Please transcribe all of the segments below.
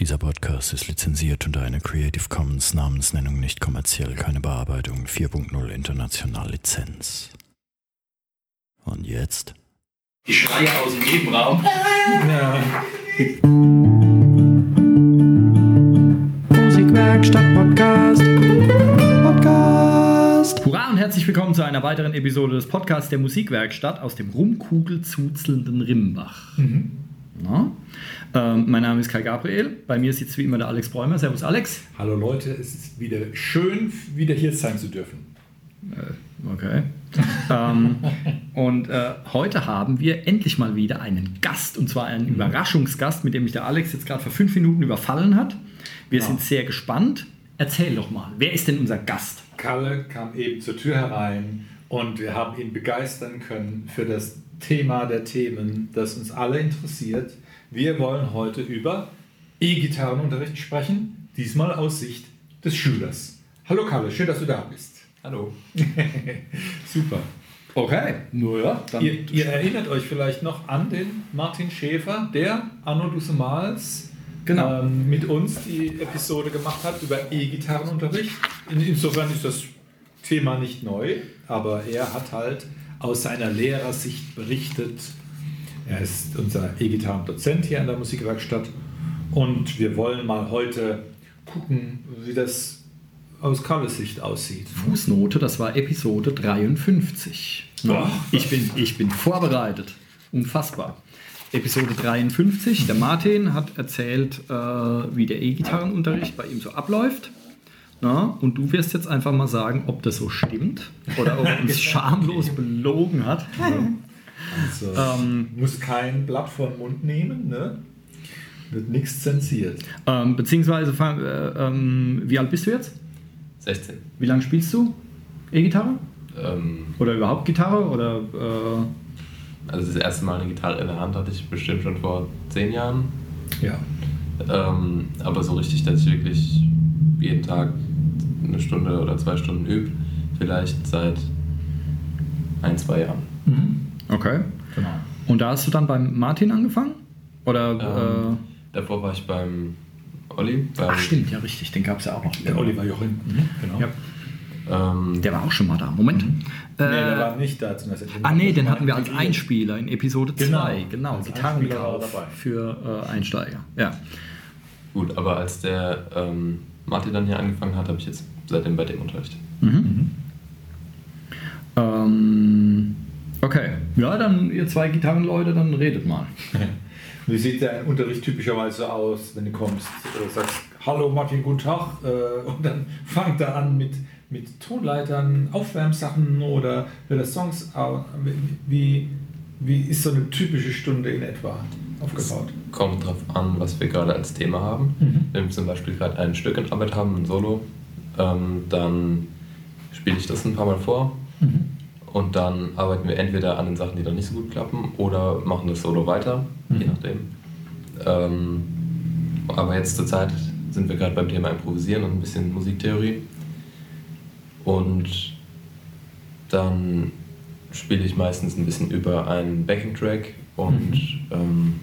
Dieser Podcast ist lizenziert unter einer Creative Commons Namensnennung nicht kommerziell, keine Bearbeitung 4.0 international Lizenz. Und jetzt? Die Schreie aus dem Nebenraum. Ja. Musikwerkstatt Podcast. Podcast. Hurra und herzlich willkommen zu einer weiteren Episode des Podcasts der Musikwerkstatt aus dem rumkugelzuzelnden Rimbach. Mhm. Na? Ähm, mein Name ist Kai Gabriel. Bei mir sitzt wie immer der Alex Bräumer. Servus, Alex. Hallo Leute, es ist wieder schön, wieder hier sein zu dürfen. Äh, okay. ähm, und äh, heute haben wir endlich mal wieder einen Gast und zwar einen mhm. Überraschungsgast, mit dem mich der Alex jetzt gerade vor fünf Minuten überfallen hat. Wir ja. sind sehr gespannt. Erzähl doch mal, wer ist denn unser Gast? Kalle kam eben zur Tür herein und wir haben ihn begeistern können für das Thema der Themen, das uns alle interessiert. Wir wollen heute über E-Gitarrenunterricht sprechen, diesmal aus Sicht des Schülers. Hallo Kalle, schön, dass du da bist. Hallo. Super. Okay, nur ja. Ihr, ihr, erinnert euch vielleicht noch an den Martin Schäfer, der Anno Dussemals genau. ähm, mit uns die Episode gemacht hat über E-Gitarrenunterricht. Insofern ist das Thema nicht neu, aber er hat halt aus seiner Lehrersicht berichtet, er ist unser E-Gitarren-Dozent hier an der Musikwerkstatt und wir wollen mal heute gucken, wie das aus Karles Sicht aussieht. Fußnote, das war Episode 53. Ja, ich, bin, ich bin vorbereitet. Unfassbar. Episode 53. Der Martin hat erzählt, äh, wie der E-Gitarrenunterricht bei ihm so abläuft. Na, und du wirst jetzt einfach mal sagen, ob das so stimmt oder ob er uns schamlos belogen hat. Also, ähm, muss kein Blatt vor den Mund nehmen, ne? Wird nichts zensiert. Ähm, beziehungsweise, äh, ähm, wie alt bist du jetzt? 16. Wie lange spielst du E-Gitarre? Ähm, oder überhaupt Gitarre? Oder, äh also das erste Mal eine Gitarre in der Hand hatte ich bestimmt schon vor 10 Jahren. Ja. Ähm, aber so richtig, dass ich wirklich jeden Tag eine Stunde oder zwei Stunden übe, vielleicht seit ein, zwei Jahren. Mhm. Okay. Genau. Und da hast du dann beim Martin angefangen? Oder, ähm, äh, davor war ich beim Olli. Beim Ach stimmt, ja richtig, den gab es ja auch noch. Der Oliver Jochen. Mhm. Genau. Ja. Ähm, der war auch schon mal da. Moment. Mhm. Äh, nee, der war nicht da. Zum ah, nee, den hatten wir als Einspieler in Episode 2. Genau, genau. Gitarrenkauf für äh, Einsteiger. Ja. Gut, aber als der ähm, Martin dann hier angefangen hat, habe ich jetzt seitdem bei dem Unterricht. Mhm. mhm. Ähm, Okay, ja, dann ihr zwei Gitarrenleute, dann redet mal. Wie sieht dein Unterricht typischerweise aus, wenn du kommst, äh, sagst, hallo Martin, guten Tag, äh, und dann fangt er an mit, mit Tonleitern, Aufwärmsachen oder wird Songs, wie, wie ist so eine typische Stunde in etwa aufgebaut? Es kommt darauf an, was wir gerade als Thema haben. Mhm. Wenn wir zum Beispiel gerade ein Stück in Arbeit haben, ein Solo, ähm, dann spiele ich das ein paar Mal vor. Mhm und dann arbeiten wir entweder an den Sachen, die dann nicht so gut klappen, oder machen das Solo weiter, mhm. je nachdem. Ähm, aber jetzt zur Zeit sind wir gerade beim Thema Improvisieren und ein bisschen Musiktheorie. Und dann spiele ich meistens ein bisschen über einen Backing-Track und mhm. ähm,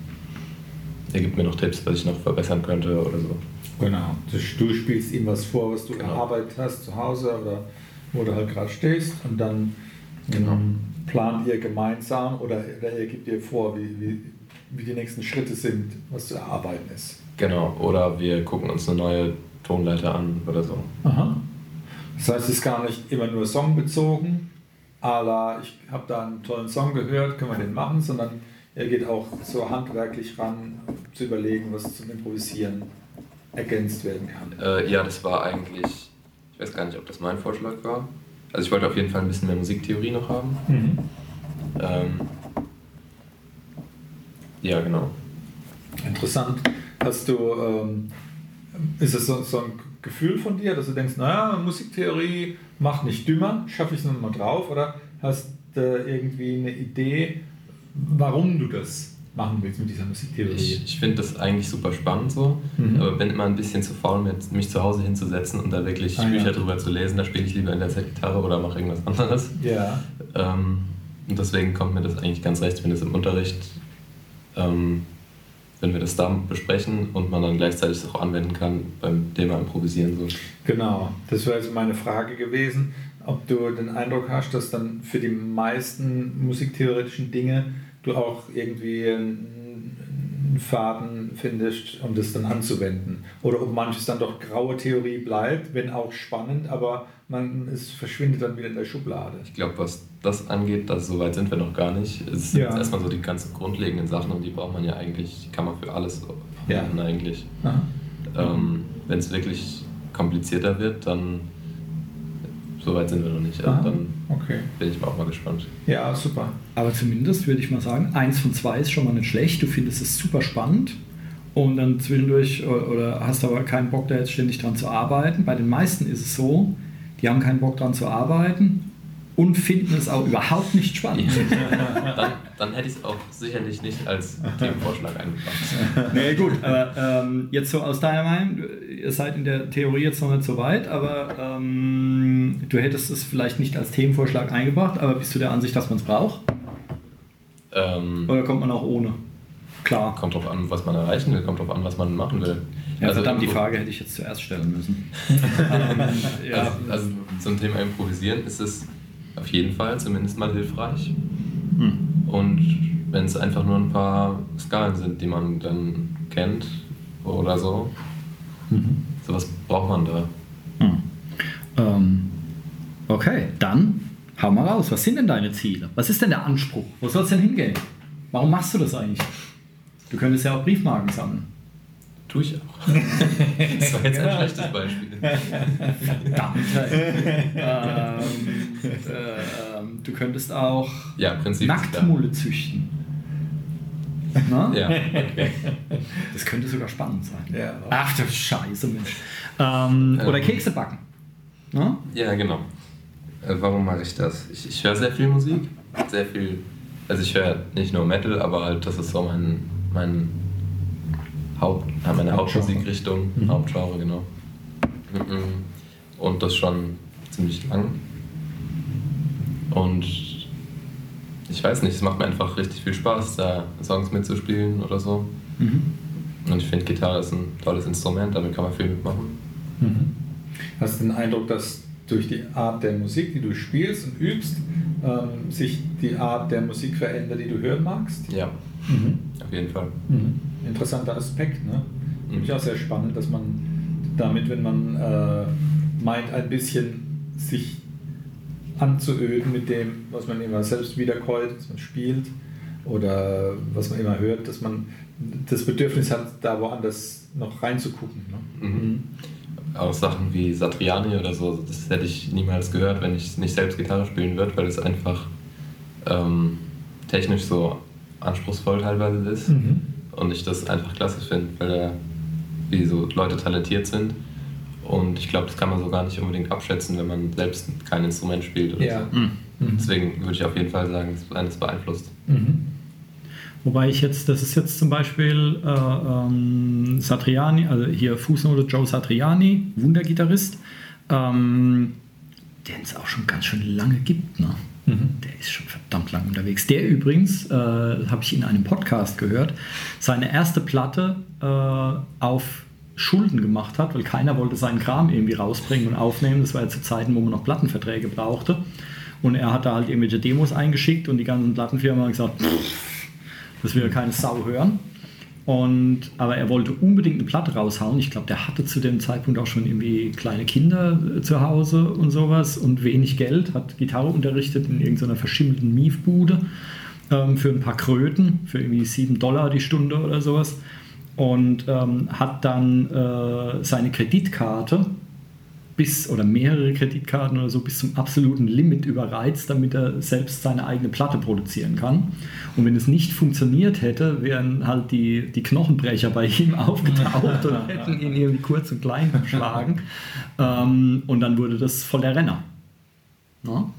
er gibt mir noch Tipps, was ich noch verbessern könnte oder so. Genau. Du spielst ihm was vor, was du genau. erarbeitet hast zu Hause oder wo du halt gerade stehst und dann Genau. Ähm, plant ihr gemeinsam oder, oder er gibt dir vor, wie, wie, wie die nächsten Schritte sind, was zu erarbeiten ist. Genau, oder wir gucken uns eine neue Tonleiter an oder so. Aha. Das heißt, es ist gar nicht immer nur songbezogen, aber ich habe da einen tollen Song gehört, können wir den machen, sondern er geht auch so handwerklich ran, zu überlegen, was zum Improvisieren ergänzt werden kann. Äh, ja, das war eigentlich, ich weiß gar nicht, ob das mein Vorschlag war, also ich wollte auf jeden Fall ein bisschen mehr Musiktheorie noch haben. Mhm. Ähm, ja, genau. Interessant. Hast du, ähm, ist es so, so, ein Gefühl von dir, dass du denkst, naja, Musiktheorie macht nicht dümmer, schaffe ich es nochmal drauf? Oder hast du irgendwie eine Idee, warum du das machen willst mit dieser Musiktheorie. Ich, ich finde das eigentlich super spannend so, mhm. aber bin immer ein bisschen zu faul, mich zu Hause hinzusetzen und da wirklich ah, Bücher ja. drüber zu lesen. Da spiele ich lieber in der Zeit Gitarre oder mache irgendwas anderes. Ja. Ähm, und deswegen kommt mir das eigentlich ganz recht, wenn es im Unterricht ähm, wenn wir das da besprechen und man dann gleichzeitig auch anwenden kann beim Thema Improvisieren. So. Genau, das wäre also meine Frage gewesen, ob du den Eindruck hast, dass dann für die meisten musiktheoretischen Dinge du auch irgendwie einen Faden findest, um das dann anzuwenden. Oder ob manches dann doch graue Theorie bleibt, wenn auch spannend, aber man, es verschwindet dann wieder in der Schublade. Ich glaube, was das angeht, das, so weit sind wir noch gar nicht. Es sind ja. erstmal so die ganzen grundlegenden Sachen und die braucht man ja eigentlich, die kann man für alles verwenden ja. eigentlich. Ähm, wenn es wirklich komplizierter wird, dann so weit sind wir noch nicht. Also dann okay. bin ich auch mal gespannt. Ja, super. Aber zumindest würde ich mal sagen, eins von zwei ist schon mal nicht schlecht. Du findest es super spannend und dann zwischendurch oder hast aber keinen Bock, da jetzt ständig dran zu arbeiten. Bei den meisten ist es so, die haben keinen Bock dran zu arbeiten und finden es auch überhaupt nicht spannend. dann, dann, hätte ich es auch sicherlich nicht als Themenvorschlag eingebracht. Nee, gut, aber ähm, jetzt so aus deiner Meinung, ihr seid in der Theorie jetzt noch nicht so weit, aber ähm, du hättest es vielleicht nicht als Themenvorschlag eingebracht, aber bist du der Ansicht, dass man es braucht? Ähm, Oder kommt man auch ohne? Klar. Kommt drauf an, was man erreichen will, kommt drauf an, was man machen will. Ja, also verdammt, die Frage hätte ich jetzt zuerst stellen müssen. ähm, ja. also, also zum Thema Improvisieren ist es auf jeden Fall zumindest mal hilfreich. Hm. Und wenn es einfach nur ein paar Skalen sind, die man dann kennt oder so, mhm. sowas braucht man da. Hm. Ähm, okay, dann hau mal raus. Was sind denn deine Ziele? Was ist denn der Anspruch? Wo soll es denn hingehen? Warum machst du das eigentlich? Du könntest ja auch Briefmarken sammeln. Tue ich auch. das war jetzt ein schlechtes Beispiel. Verdammt. ähm, äh, du könntest auch ja, Nacktmulle züchten. Na? Ja, okay. Das könnte sogar spannend sein. Ja. Ach du Scheiße, Mensch. Ähm, oder ähm. Kekse backen. Na? Ja, genau. Äh, warum mache ich das? Ich, ich höre sehr viel Musik. Sehr viel. Also ich höre nicht nur Metal, aber halt das ist so mein, mein Haupt, meine Hauptmusikrichtung, mhm. Hauptgenre, genau. Mhm. Und das schon ziemlich lang. Und ich weiß nicht, es macht mir einfach richtig viel Spaß, da Songs mitzuspielen oder so. Mhm. Und ich finde, Gitarre ist ein tolles Instrument, damit kann man viel mitmachen. Mhm. Hast du den Eindruck, dass durch die Art der Musik, die du spielst und übst, ähm, sich die Art der Musik verändert, die du hören magst? Ja, mhm. auf jeden Fall. Mhm. Interessanter Aspekt. Ne? Finde ich auch sehr spannend, dass man damit, wenn man äh, meint, ein bisschen sich anzuöden mit dem, was man immer selbst wiederkäut, was man spielt oder was man immer hört, dass man das Bedürfnis hat, da woanders noch reinzugucken. Ne? Mhm. mhm auch Sachen wie Satriani oder so, das hätte ich niemals gehört, wenn ich nicht selbst Gitarre spielen würde, weil es einfach ähm, technisch so anspruchsvoll teilweise ist mhm. Und ich das einfach klasse finde, weil da wie so Leute talentiert sind und ich glaube, das kann man so gar nicht unbedingt abschätzen, wenn man selbst kein Instrument spielt oder ja. so. Mhm. Deswegen würde ich auf jeden Fall sagen, dass eines beeinflusst. Mhm. Wobei ich jetzt, das ist jetzt zum Beispiel äh, ähm, Satriani, also hier Fußnote Joe Satriani, Wundergitarrist, ähm, den es auch schon ganz schön lange gibt. Ne? Mhm. Der ist schon verdammt lang unterwegs. Der übrigens, äh, habe ich in einem Podcast gehört, seine erste Platte äh, auf Schulden gemacht hat, weil keiner wollte seinen Kram irgendwie rausbringen und aufnehmen. Das war ja zu Zeiten, wo man noch Plattenverträge brauchte. Und er hat da halt irgendwelche Demos eingeschickt und die ganzen Plattenfirmen haben gesagt, pff, das will ja keine Sau hören. Und, aber er wollte unbedingt eine Platte raushauen. Ich glaube, der hatte zu dem Zeitpunkt auch schon irgendwie kleine Kinder äh, zu Hause und sowas und wenig Geld, hat Gitarre unterrichtet in irgendeiner verschimmelten Miefbude ähm, für ein paar Kröten, für irgendwie 7 Dollar die Stunde oder sowas. Und ähm, hat dann äh, seine Kreditkarte bis oder mehrere Kreditkarten oder so bis zum absoluten Limit überreizt, damit er selbst seine eigene Platte produzieren kann. Und wenn es nicht funktioniert hätte, wären halt die, die Knochenbrecher bei ihm aufgetaucht und hätten ihn irgendwie kurz und klein geschlagen. ähm, und dann wurde das voll der Renner. No?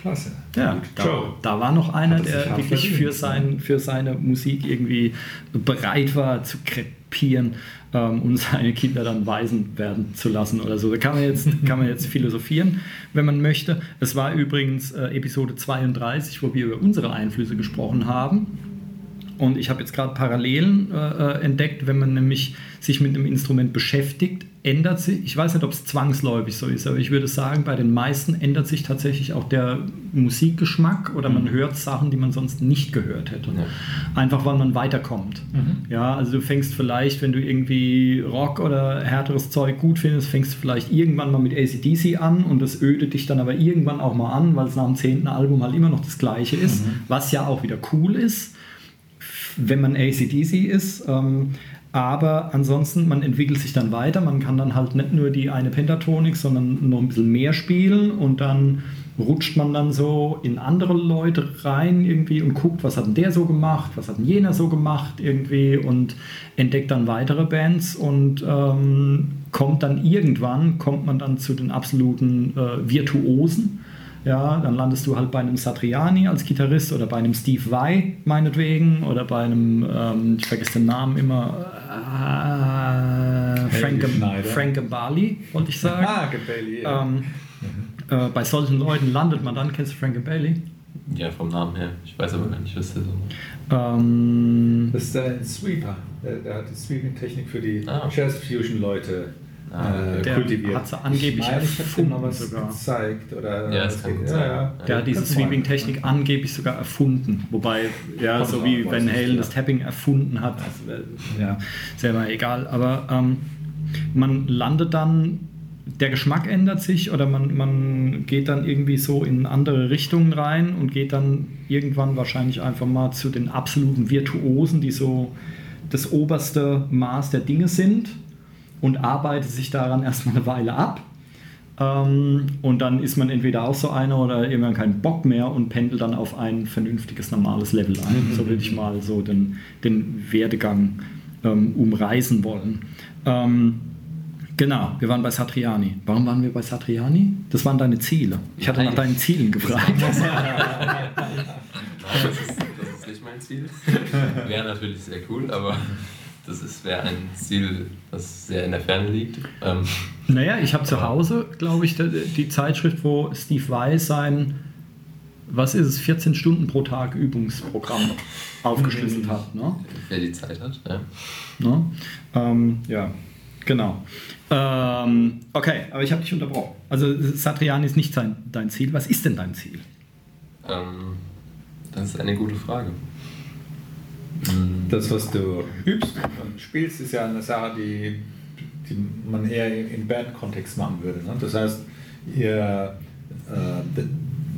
Klasse. Ja, da, da, war noch einer, der wirklich für, sein, für seine Musik irgendwie bereit war zu krepieren ähm, und seine Kinder dann weisen werden zu lassen oder so. Da kann man jetzt, kann man jetzt philosophieren, wenn man möchte. Es war übrigens äh, Episode 32, wo wir über unsere Einflüsse gesprochen haben. Und ich habe jetzt gerade Parallelen äh, äh, entdeckt, wenn man nämlich sich mit einem Instrument beschäftigt, ändert sich, ich weiß nicht, ob es zwangsläufig so ist, aber ich würde sagen, bei den meisten ändert sich tatsächlich auch der Musikgeschmack oder man mhm. hört Sachen, die man sonst nicht gehört hätte. Ja. Einfach weil man weiterkommt. Mhm. Ja, also du fängst vielleicht, wenn du irgendwie Rock oder härteres Zeug gut findest, fängst du vielleicht irgendwann mal mit ACDC an und das ödet dich dann aber irgendwann auch mal an, weil es nach dem zehnten Album halt immer noch das gleiche ist, mhm. was ja auch wieder cool ist wenn man ACDC ist. Ähm, aber ansonsten, man entwickelt sich dann weiter. Man kann dann halt nicht nur die eine Pentatonik, sondern noch ein bisschen mehr spielen. Und dann rutscht man dann so in andere Leute rein irgendwie und guckt, was hat denn der so gemacht, was hat denn jener so gemacht irgendwie und entdeckt dann weitere Bands. Und ähm, kommt dann irgendwann, kommt man dann zu den absoluten äh, Virtuosen ja, dann landest du halt bei einem Satriani als Gitarrist oder bei einem Steve Vai meinetwegen oder bei einem, ähm, ich vergesse den Namen immer, äh, Frank, Frank Bali, wollte ich sagen. Ah, Bailey, ja. ähm, äh, bei solchen Leuten landet man dann, kennst du Frank Bailey? Ja, vom Namen her. Ich weiß aber gar nicht, was der so macht. Ähm, das ist der Sweeper. Der, der hat die Sweeping-Technik für die ah. Jazz-Fusion-Leute äh, der kultiviert. Hat sie angeblich ich erfunden sogar. gezeigt. Oder ja, das kann gut sein. Ja, ja. Der hat diese Sweeping-Technik angeblich sogar erfunden. Wobei, ja, so wie Van Halen das Tapping erfunden hat, also, äh, ja, selber egal. Aber ähm, man landet dann, der Geschmack ändert sich oder man, man geht dann irgendwie so in andere Richtungen rein und geht dann irgendwann wahrscheinlich einfach mal zu den absoluten Virtuosen, die so das oberste Maß der Dinge sind und arbeitet sich daran erstmal eine Weile ab. Ähm, und dann ist man entweder auch so einer oder irgendwann keinen Bock mehr und pendelt dann auf ein vernünftiges, normales Level ein. Mhm. So will ich mal so den, den Werdegang ähm, umreißen wollen. Ähm, Genau, wir waren bei Satriani. Warum waren wir bei Satriani? Das waren deine Ziele. Ich hatte nach deinen Zielen gefragt. das, ist, das ist nicht mein Ziel. Wäre natürlich sehr cool, aber das wäre ein Ziel, das sehr in der Ferne liegt. Ähm, naja, ich habe zu Hause, glaube ich, die, Zeitschrift, wo Steve Weiss sein, was ist es, 14 Stunden pro Tag Übungsprogramm aufgeschlüsselt hat. Ne? Wer die Zeit hat, ja. Ne? Ähm, ja, genau. Ähm, okay, aber ich habe dich unterbrochen. Also Satriani ist nicht sein, dein Ziel. Was ist denn dein Ziel? Ähm, das ist eine gute Frage. Das, was du übst und spielst, ist ja eine Sache, die, die man eher im Band-Kontext machen würde. Ne? Das heißt, ihr, äh,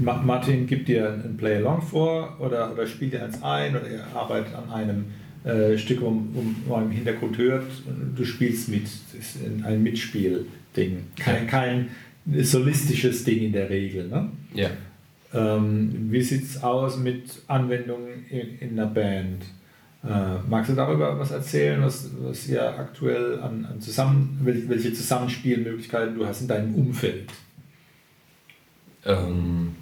Martin gibt dir ein Play-Along vor oder, oder spielt dir eins ein oder ihr arbeitet an einem äh, Stück, wo, wo man im Hintergrund hört und du spielst mit. Das ist ein Mitspiel-Ding. Kein, kein solistisches Ding in der Regel. Ne? Ja. Ähm, wie sieht es aus mit Anwendungen in, in einer Band? Äh, magst du darüber was erzählen, was, was ihr aktuell an, an zusammen, welche Zusammenspielmöglichkeiten du hast in deinem Umfeld? Ähm,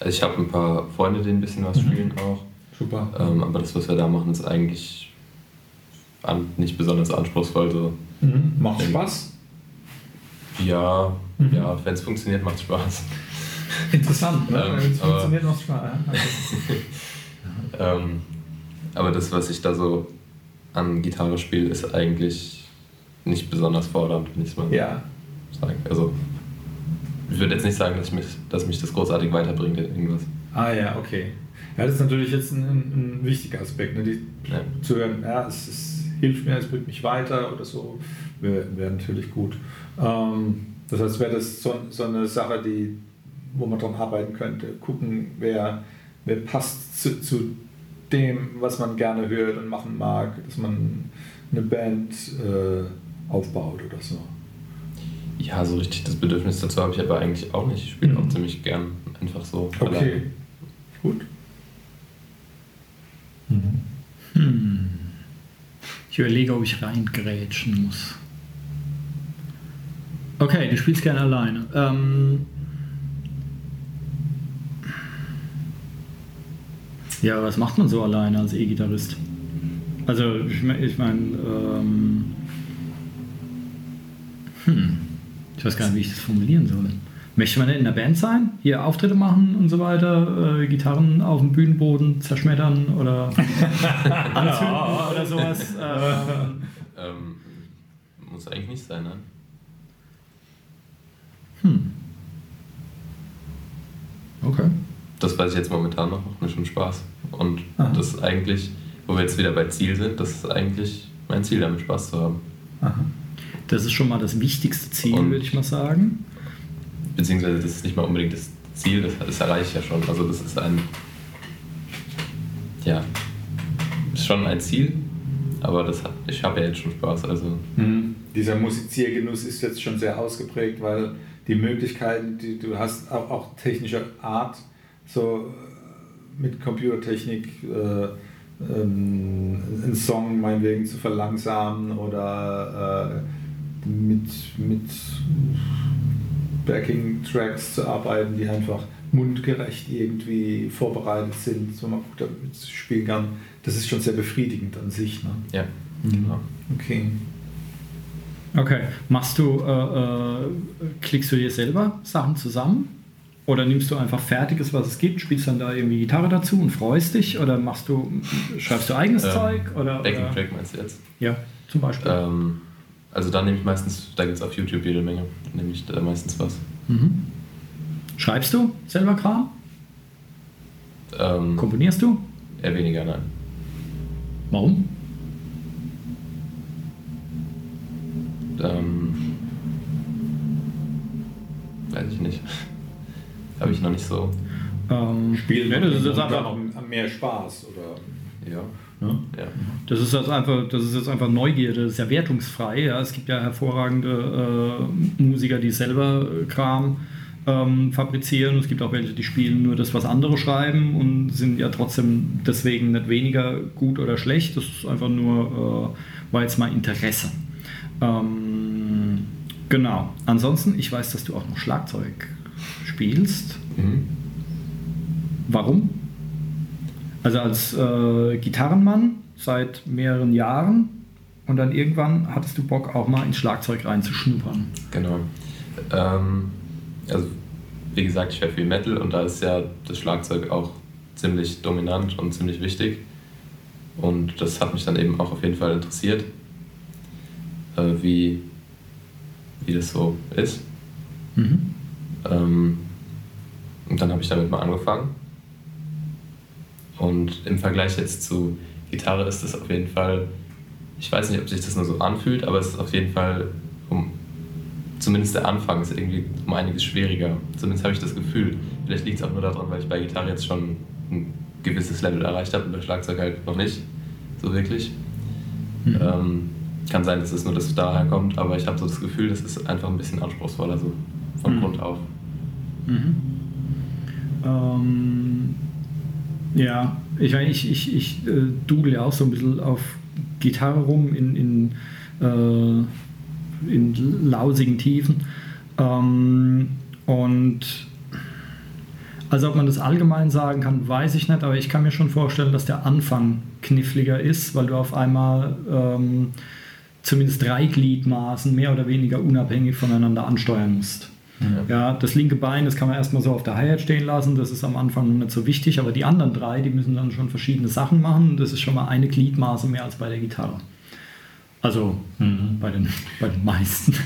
also ich habe ein paar Freunde, die ein bisschen was mhm. spielen auch. Super. Ähm, aber das, was wir da machen, ist eigentlich an, nicht besonders anspruchsvoll. So. Mhm. Macht Spaß? Ja, mhm. ja wenn es funktioniert, macht es Spaß. Interessant, ne? Ähm, wenn es funktioniert, macht es Spaß. ähm, aber das, was ich da so an Gitarre spiele, ist eigentlich nicht besonders fordernd, wenn ich es mal ja. sagen. Also ich würde jetzt nicht sagen, dass mich, dass mich das großartig weiterbringt irgendwas. Ah ja, okay. Ja, das ist natürlich jetzt ein, ein wichtiger Aspekt, ne? Die, ja. zu hören, ja, es, es, hilft mir, es bringt mich weiter oder so, wäre wär natürlich gut. Ähm, das heißt, wäre das so, so, eine Sache, die, wo man dran arbeiten könnte, gucken, wer, wer passt zu, zu dem, was man gerne hört und machen mag, dass man eine Band äh, aufbaut oder so. Ja, so richtig das Bedürfnis dazu habe ich aber eigentlich auch nicht. Ich spiele mhm. auch ziemlich gern einfach so. Okay, alleine. gut. Mhm. Hm. Ich überlege, ob ich reingrätschen muss. Okay, du spielst gerne alleine. Ähm, Ja, was macht man so alleine als E-Gitarrist? Also, ich meine, ich mein, ähm, hm, ich weiß gar nicht, wie ich das formulieren soll. Möchte man nicht in der Band sein? Hier Auftritte machen und so weiter, äh, Gitarren auf dem Bühnenboden zerschmettern oder anzünden oder sowas? Ähm, Ähm, muss eigentlich nicht sein, ne? okay. Das weiß ich jetzt momentan noch, macht mir schon Spaß. Und Aha. das ist eigentlich, wo wir jetzt wieder bei Ziel sind, das ist eigentlich mein Ziel, damit Spaß zu haben. Aha. Das ist schon mal das wichtigste Ziel, Und- würde ich mal sagen. Beziehungsweise das ist nicht mal unbedingt das Ziel, das, das erreiche ich ja schon. Also das ist ein, ja, ist schon ein Ziel, aber das hat, ich habe ja jetzt schon Spaß, also Mhm. Dieser Musiziergenuss ist jetzt schon sehr ausgeprägt, weil die Möglichkeiten, die du hast, auch, auch technischer Art, so mit Computertechnik äh, ähm, einen Song meinetwegen zu verlangsamen oder äh, mit, mit Backing-Tracks zu arbeiten, die einfach mundgerecht irgendwie vorbereitet sind, so man gut damit spielen kann. Das ist schon sehr befriedigend an sich. Ne? ja, genau. Okay. Okay. Machst du, äh, äh, klickst du dir selber Sachen zusammen? Oder nimmst du einfach Fertiges, was es gibt, spielst dann da irgendwie Gitarre dazu und freust dich? Oder machst du, schreibst du eigenes Ähm, Zeug? Oder, Backing oder? Track meinst du jetzt? Ja, zum Beispiel. Ähm, also da nehme ich meistens, da gibt es auf YouTube jede Menge, nehme ich da meistens was. Mhm. Schreibst du selber Kram? Ähm, Komponierst du? eher weniger, nein. Warum? Ähm, weiß ich nicht. Habe ich noch nicht so. Ähm, Spielen ja, das, ist jetzt einfach, noch mehr Spaß, oder? Ja. Ne? ja. das, ist jetzt einfach, das ist jetzt einfach Neugierde, das ist ja wertungsfrei. Ja. Es gibt ja hervorragende äh, Musiker, die selber äh, Kram ähm, fabrizieren. Es gibt auch welche, die spielen nur das, was andere schreiben und sind ja trotzdem deswegen nicht weniger gut oder schlecht. Das ist einfach nur, äh, war jetzt mal Interesse. Ähm, genau. Ansonsten, ich weiß, dass du auch noch Schlagzeug spielst. Mhm. Warum? Also als äh, Gitarrenmann seit mehreren Jahren und dann irgendwann hattest du Bock auch mal ins Schlagzeug reinzuschnuppern. Genau. Ähm, also, wie gesagt, ich höre viel Metal und da ist ja das Schlagzeug auch ziemlich dominant und ziemlich wichtig. Und das hat mich dann eben auch auf jeden Fall interessiert, äh, wie, wie das so ist. Mhm. Ähm, und dann habe ich damit mal angefangen. Und im Vergleich jetzt zu Gitarre ist das auf jeden Fall, ich weiß nicht, ob sich das nur so anfühlt, aber es ist auf jeden Fall, um, zumindest der Anfang ist irgendwie um einiges schwieriger. Zumindest habe ich das Gefühl. Vielleicht liegt es auch nur daran, weil ich bei Gitarre jetzt schon ein gewisses Level erreicht habe und bei Schlagzeug halt noch nicht so wirklich. Mhm. Ähm, kann sein, dass es nur das daher kommt, aber ich habe so das Gefühl, das ist einfach ein bisschen anspruchsvoller so von Mhm. Grund auf. Mhm. Ähm, ja, ich, meine, ich, ich, ich äh, dudel ja auch so ein bisschen auf Gitarre rum in, in, äh, in lausigen Tiefen. Ähm, und also ob man das allgemein sagen kann, weiß ich nicht, aber ich kann mir schon vorstellen, dass der Anfang kniffliger ist, weil du auf einmal ähm, zumindest drei Gliedmaßen mehr oder weniger unabhängig voneinander ansteuern musst. Ja, das linke Bein, das kann man erstmal so auf der Hi-Hat stehen lassen, das ist am Anfang noch nicht so wichtig, aber die anderen drei, die müssen dann schon verschiedene Sachen machen. Das ist schon mal eine Gliedmaße mehr als bei der Gitarre. Also bei, den, bei den meisten.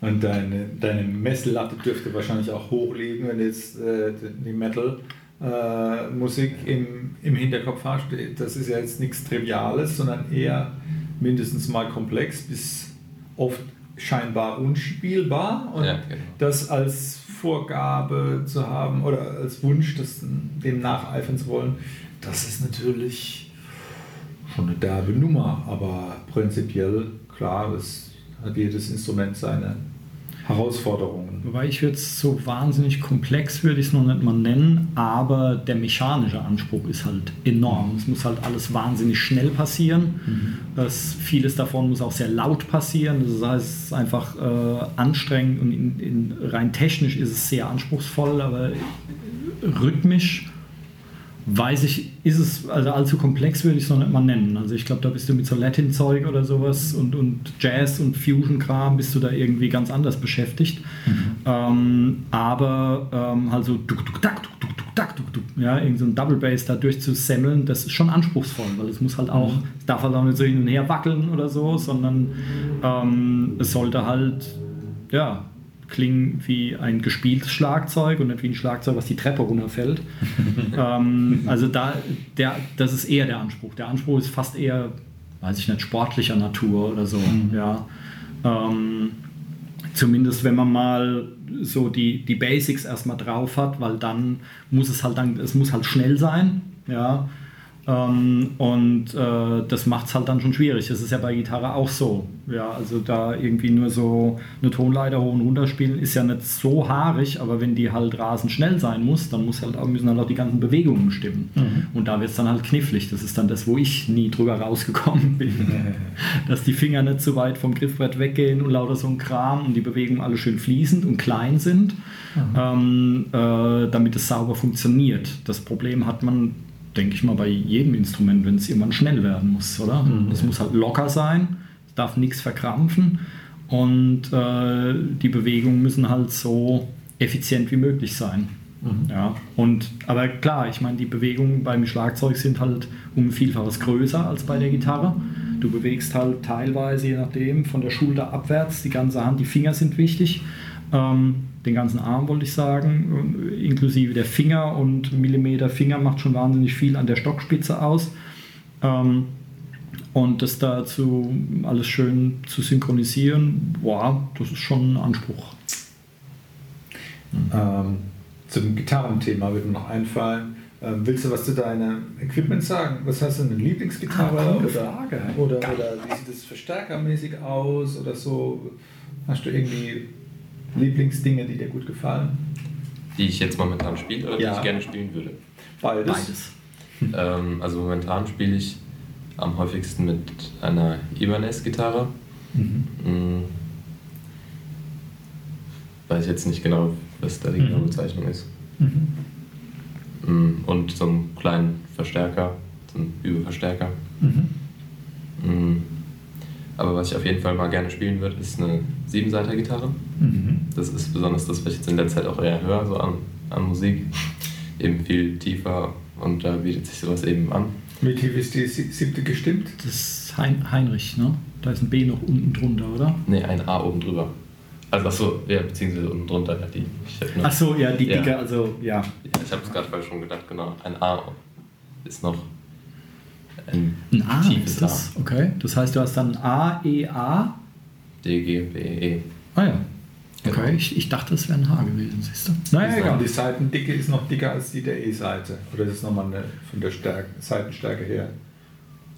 Und deine, deine Messlatte dürfte wahrscheinlich auch hoch liegen, wenn du jetzt äh, die Metal-Musik im, im Hinterkopf hast. Das ist ja jetzt nichts Triviales, sondern eher mindestens mal komplex bis oft scheinbar unspielbar. Und Ja, genau. das als Vorgabe zu haben oder als Wunsch, das, dem nacheifern zu wollen, das ist natürlich schon eine derbe Nummer. Aber prinzipiell, klar, es hat jedes Instrument seine Herausforderungen. Wobei ich würde es so wahnsinnig komplex, würde ich es noch nicht mal nennen, aber der mechanische Anspruch ist halt enorm. Es muss halt alles wahnsinnig schnell passieren. Das, vieles davon muss auch sehr laut passieren. Das heißt, es ist einfach äh, anstrengend und in, in, rein technisch ist es sehr anspruchsvoll, aber rhythmisch weiß ich, ist es, also allzu komplex würde ich es noch nicht mal nennen. Also ich glaube, da bist du mit so Latin-Zeug oder sowas und, und Jazz und Fusion-Kram bist du da irgendwie ganz anders beschäftigt. Mhm. Ähm, aber ähm, halt so duk, duk, dak, duk, duk, duk, dak, duk, duk, ja, irgend so ein Double Bass da durchzusemmeln, das ist schon anspruchsvoll, weil es muss halt auch, mhm. es darf halt auch nicht so hin und her wackeln oder so, sondern ähm, es sollte halt, ja, klingen wie ein gespieltes Schlagzeug und nicht wie ein Schlagzeug, was die Treppe runterfällt. ähm, also da, der, das ist eher der Anspruch. Der Anspruch ist fast eher, weiß ich nicht, sportlicher Natur oder so. Mhm. Ja. Ähm, zumindest wenn man mal so die, die Basics erstmal drauf hat, weil dann muss es halt dann, es muss halt schnell sein. Ja. Ähm, und äh, das macht es halt dann schon schwierig. Das ist ja bei Gitarre auch so. Ja, also da irgendwie nur so eine Tonleiter hoch und runter spielen ist ja nicht so haarig, aber wenn die halt rasend schnell sein muss, dann muss halt, müssen halt auch die ganzen Bewegungen stimmen. Mhm. Und da wird es dann halt knifflig. Das ist dann das, wo ich nie drüber rausgekommen bin. Dass die Finger nicht so weit vom Griffbrett weggehen und lauter so ein Kram und die Bewegungen alle schön fließend und klein sind, mhm. ähm, äh, damit es sauber funktioniert. Das Problem hat man denke ich mal, bei jedem Instrument, wenn es irgendwann schnell werden muss, oder? Mhm. Es muss halt locker sein, es darf nichts verkrampfen und äh, die Bewegungen müssen halt so effizient wie möglich sein. Mhm. Ja, und, aber klar, ich meine, die Bewegungen beim Schlagzeug sind halt um Vielfaches größer als bei der Gitarre. Du bewegst halt teilweise, je nachdem, von der Schulter abwärts die ganze Hand, die Finger sind wichtig. Ähm, den ganzen Arm wollte ich sagen, inklusive der Finger und Millimeter Finger macht schon wahnsinnig viel an der Stockspitze aus. Ähm, und das dazu alles schön zu synchronisieren, boah, das ist schon ein Anspruch. Ähm, zum Gitarrenthema würde mir noch einfallen. Ähm, willst du was zu deinem Equipment sagen? Was hast du, eine Lieblingsgitarre? Ah, oder, Frage. Oder, oder wie sieht es verstärkermäßig aus? Oder so? Hast du irgendwie Lieblingsdinge, die dir gut gefallen? Die ich jetzt momentan spiele oder ja. die ich gerne spielen würde? Beides. Beides. Ähm, also momentan spiele ich am häufigsten mit einer Ibanez-Gitarre. Mhm. Mhm. Weiß jetzt nicht genau, was da die genaue mhm. Bezeichnung ist. Mhm. mhm. Und so einen kleinen Verstärker, so einen Überverstärker. Mhm. Aber was ich auf jeden Fall mal gerne spielen würde, ist eine Siebenseiter-Gitarre. Mhm. Das ist besonders das, was ich jetzt in letzter Zeit auch eher höre, so an, an Musik. Eben viel tiefer und da bietet sich sowas eben an. Wie tief ist die siebte gestimmt? Das ist hein Heinrich, ne? Da ist ein B noch unten drunter, oder? Ne, ein A oben drüber. Also achso, ja, beziehungsweise unten drunter. Ja, die, Achso, ja, die dicke, ja. also ja. ja ich habe es gerade schon gedacht, genau. Ein A ist noch ein, A tiefes das? A. Okay, das heißt, du hast dann A, E, A. D, G, B, E. Ah ja. Okay, genau. ich, ich dachte, es wäre ein H gewesen, siehst du? Naja, egal. Die Seitendicke ist noch dicker als die der E-Seite. Oder ist es nochmal eine, von der Stärke, Seitenstärke her?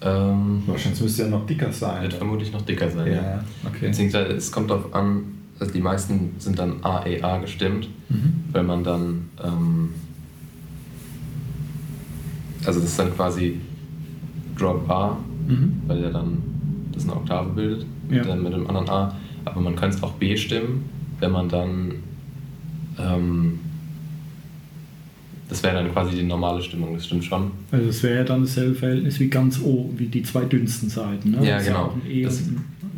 Ähm, Wahrscheinlich müsste ja noch dicker sein. Wird vermutlich noch dicker sein, ja. ja. Okay. Beziehungsweise es kommt darauf an, also die meisten sind dann A, E, A gestimmt, mhm. weil man dann, ähm, also das ist dann quasi Drop A, mhm. weil er dann das eine Oktave bildet ja. mit, mit dem anderen A. Aber man kann es auch B stimmen, wenn man dann ähm, das wäre dann quasi die normale Stimmung, das stimmt schon. Also das wäre ja dann dasselbe Verhältnis wie ganz O, wie die zwei dünnsten Seiten. Ne? Ja, genau. E das,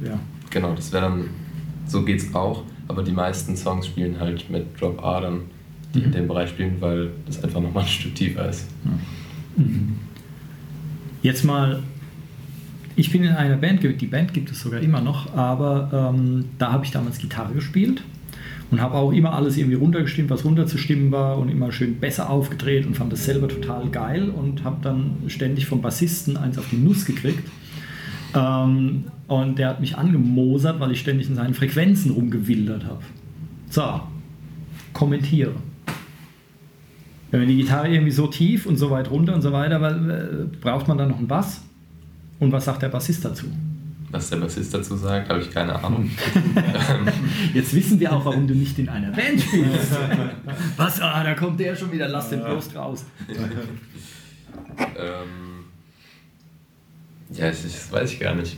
ja. Genau, das wäre dann, so geht es auch, aber die meisten Songs spielen halt mit Drop A dann, die mhm. in dem Bereich spielen, weil das einfach nochmal ein Stück tiefer ist. Ja. Mhm. Jetzt mal, ich bin in einer Band, die Band gibt es sogar immer noch, aber ähm, da habe ich damals Gitarre gespielt und habe auch immer alles irgendwie runtergestimmt, was runterzustimmen war und immer schön besser aufgedreht und fand das selber total geil und habe dann ständig vom Bassisten eins auf die Nuss gekriegt. Ähm, und der hat mich angemosert, weil ich ständig in seinen Frequenzen rumgewildert habe. So, kommentiere wenn man die Gitarre irgendwie so tief und so weit runter und so weiter, äh, braucht man dann noch einen Bass? Und was sagt der Bassist dazu? Was der Bassist dazu sagt, habe ich keine Ahnung. Jetzt wissen wir auch, warum du nicht in einer Band spielst. Was? Ah, da kommt der schon wieder, lass den bloß raus. ähm, ja, das, das, weiß ich gar nicht.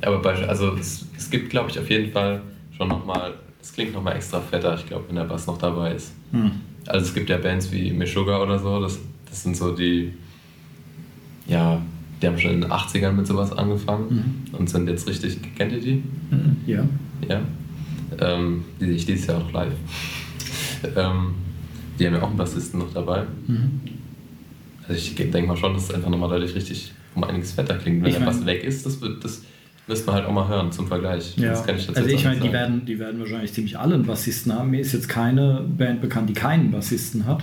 Aber bei, also es, es gibt, glaube ich, auf jeden Fall schon nochmal, es klingt nochmal extra fetter, ich glaube, wenn der Bass noch dabei ist. Hm. Also es gibt ja Bands wie Meshuggah oder so, das, Das sind so die, ja, die haben schon in den 80ern mit sowas angefangen mhm. und sind jetzt richtig, kennt ihr die? Mhm. Ja. Ja. Ähm, die sehe ich dieses Jahr auch live. ähm, die haben ja auch einen Bassisten noch dabei. Mhm. Also ich denke mal schon, dass es einfach nochmal dadurch richtig um einiges fetter klingt. Wenn ich der Bass weg ist, das wird das müsste man halt auch mal hören zum Vergleich. Ja. Das kann ich also ich meine, die werden, die werden wahrscheinlich ziemlich alle einen Bassisten haben. Mir ist jetzt keine Band bekannt, die keinen Bassisten hat.